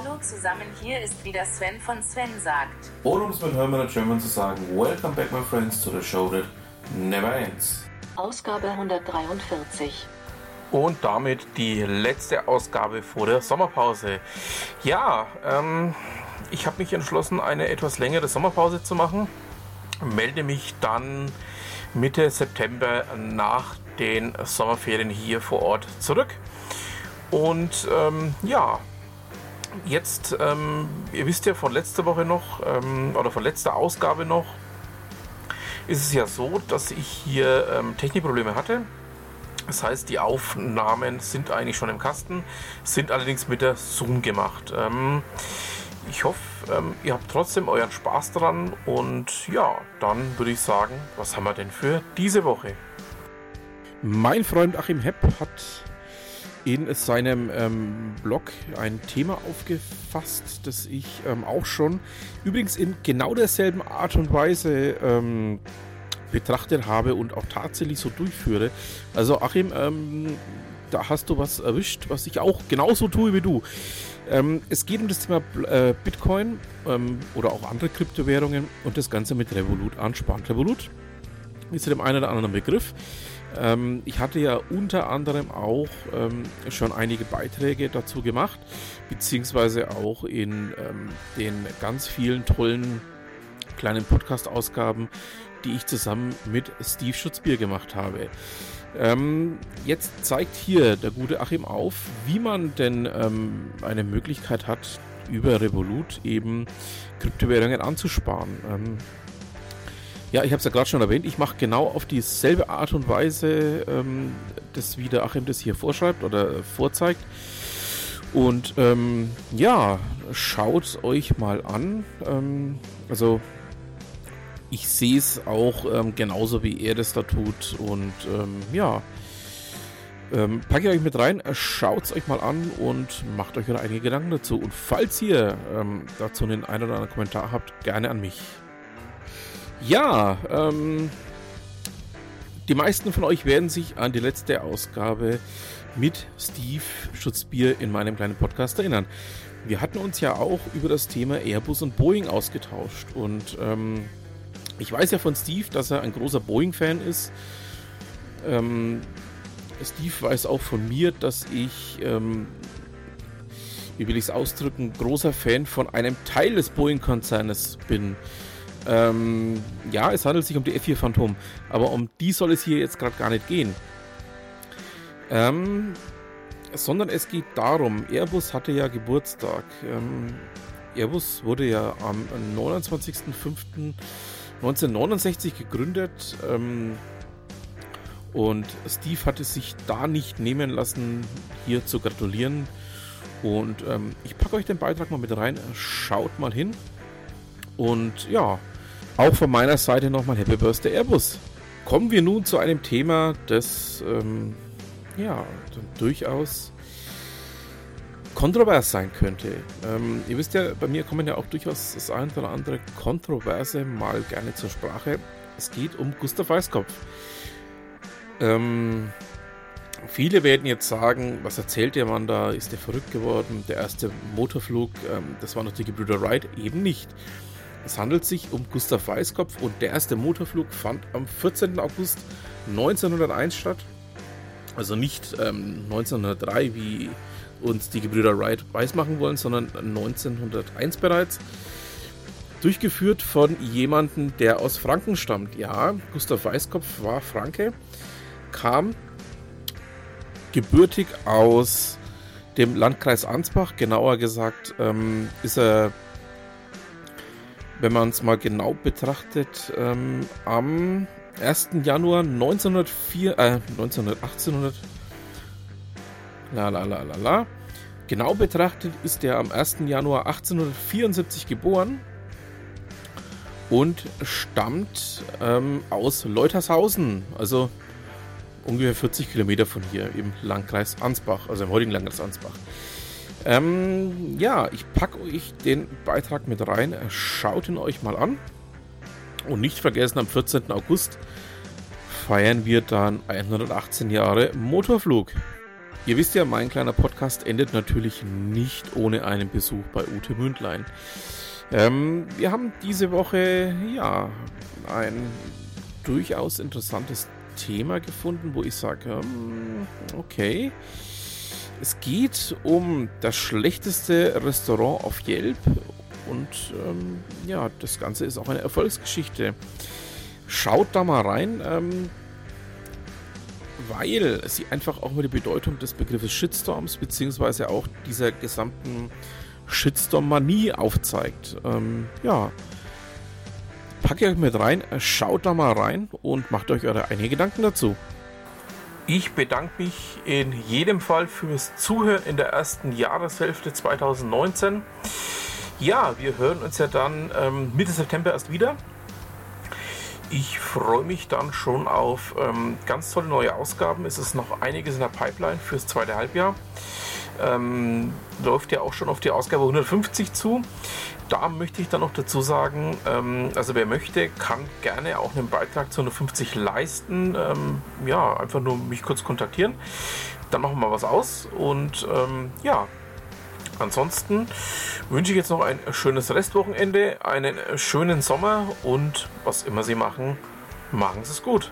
Hallo zusammen, hier ist wieder Sven von Sven sagt. Oder um es mit Hermann German zu sagen, Welcome back my friends to the show that never ends. Ausgabe 143. Und damit die letzte Ausgabe vor der Sommerpause. Ja, ähm, ich habe mich entschlossen, eine etwas längere Sommerpause zu machen. Melde mich dann Mitte September nach den Sommerferien hier vor Ort zurück. Und ähm, ja, jetzt, ähm, ihr wisst ja von letzter Woche noch, ähm, oder von letzter Ausgabe noch, ist es ja so, dass ich hier ähm, Technikprobleme hatte. Das heißt, die Aufnahmen sind eigentlich schon im Kasten, sind allerdings mit der Zoom gemacht. Ähm, ich hoffe, ähm, ihr habt trotzdem euren Spaß dran und ja, dann würde ich sagen, was haben wir denn für diese Woche? Mein Freund Achim Hepp hat in seinem ähm, Blog ein Thema aufgefasst, das ich ähm, auch schon übrigens in genau derselben Art und Weise ähm, betrachtet habe und auch tatsächlich so durchführe. Also Achim, ähm, da hast du was erwischt, was ich auch genauso tue wie du. Ähm, es geht um das Thema äh, Bitcoin ähm, oder auch andere Kryptowährungen und das Ganze mit Revolut ansparen. Revolut ist ja dem einen oder anderen Begriff. Ähm, ich hatte ja unter anderem auch ähm, schon einige Beiträge dazu gemacht, beziehungsweise auch in ähm, den ganz vielen tollen kleinen Podcast-Ausgaben, die ich zusammen mit Steve Schutzbier gemacht habe. Ähm, jetzt zeigt hier der gute Achim auf, wie man denn ähm, eine Möglichkeit hat, über Revolut eben Kryptowährungen anzusparen. Ähm, ja, ich habe es ja gerade schon erwähnt, ich mache genau auf dieselbe Art und Weise ähm, das, wie der Achim das hier vorschreibt oder vorzeigt. Und ähm, ja, schaut euch mal an. Ähm, also ich sehe es auch ähm, genauso, wie er das da tut. Und ähm, ja, ähm, packt euch mit rein, schaut es euch mal an und macht euch eure eigenen Gedanken dazu. Und falls ihr ähm, dazu einen einen oder anderen Kommentar habt, gerne an mich. Ja, ähm, die meisten von euch werden sich an die letzte Ausgabe mit Steve Schutzbier in meinem kleinen Podcast erinnern. Wir hatten uns ja auch über das Thema Airbus und Boeing ausgetauscht und ähm, ich weiß ja von Steve, dass er ein großer Boeing-Fan ist. Ähm, Steve weiß auch von mir, dass ich, ähm, wie will ich es ausdrücken, großer Fan von einem Teil des Boeing-Konzernes bin. Ähm, ja, es handelt sich um die F4 Phantom, aber um die soll es hier jetzt gerade gar nicht gehen. Ähm, sondern es geht darum, Airbus hatte ja Geburtstag. Ähm, Airbus wurde ja am 29.05.1969 gegründet ähm, und Steve hatte sich da nicht nehmen lassen, hier zu gratulieren. Und ähm, ich packe euch den Beitrag mal mit rein, schaut mal hin. Und ja, auch von meiner Seite nochmal Happy Birthday Airbus. Kommen wir nun zu einem Thema, das ähm, ja durchaus kontrovers sein könnte. Ähm, ihr wisst ja, bei mir kommen ja auch durchaus das ein oder andere Kontroverse mal gerne zur Sprache. Es geht um Gustav Weißkopf. Ähm, viele werden jetzt sagen, was erzählt der Mann da? Ist der verrückt geworden? Der erste Motorflug, ähm, das waren noch die Gebrüder Wright, eben nicht. Es handelt sich um Gustav Weißkopf und der erste Motorflug fand am 14. August 1901 statt. Also nicht ähm, 1903, wie uns die Gebrüder Wright weismachen wollen, sondern 1901 bereits. Durchgeführt von jemandem, der aus Franken stammt. Ja, Gustav Weißkopf war Franke, kam gebürtig aus dem Landkreis Ansbach. Genauer gesagt ähm, ist er wenn man es mal genau betrachtet, ähm, am 1. Januar 1904, äh, 1900, la la la la la. Genau betrachtet ist er am 1. Januar 1874 geboren und stammt ähm, aus Leutershausen, also ungefähr 40 Kilometer von hier im Landkreis Ansbach, also im heutigen Landkreis Ansbach. Ähm, ja, ich packe euch den Beitrag mit rein. Schaut ihn euch mal an. Und nicht vergessen, am 14. August feiern wir dann 118 Jahre Motorflug. Ihr wisst ja, mein kleiner Podcast endet natürlich nicht ohne einen Besuch bei Ute Mündlein. Ähm, wir haben diese Woche ja ein durchaus interessantes Thema gefunden, wo ich sage, ähm, okay. Es geht um das schlechteste Restaurant auf Yelp und ähm, ja, das Ganze ist auch eine Erfolgsgeschichte. Schaut da mal rein. Ähm, weil sie einfach auch mal die Bedeutung des Begriffes Shitstorms beziehungsweise auch dieser gesamten Shitstorm-Manie aufzeigt. Ähm, ja, packt euch mit rein, schaut da mal rein und macht euch eure eigenen Gedanken dazu. Ich bedanke mich in jedem Fall fürs Zuhören in der ersten Jahreshälfte 2019. Ja, wir hören uns ja dann ähm, Mitte September erst wieder. Ich freue mich dann schon auf ähm, ganz tolle neue Ausgaben. Es ist noch einiges in der Pipeline fürs zweite Halbjahr. Ähm, läuft ja auch schon auf die Ausgabe 150 zu. Da möchte ich dann noch dazu sagen, ähm, also wer möchte, kann gerne auch einen Beitrag zu 150 leisten. Ähm, ja, einfach nur mich kurz kontaktieren. Dann machen wir was aus und ähm, ja, Ansonsten wünsche ich jetzt noch ein schönes Restwochenende, einen schönen Sommer und was immer Sie machen, machen Sie es gut.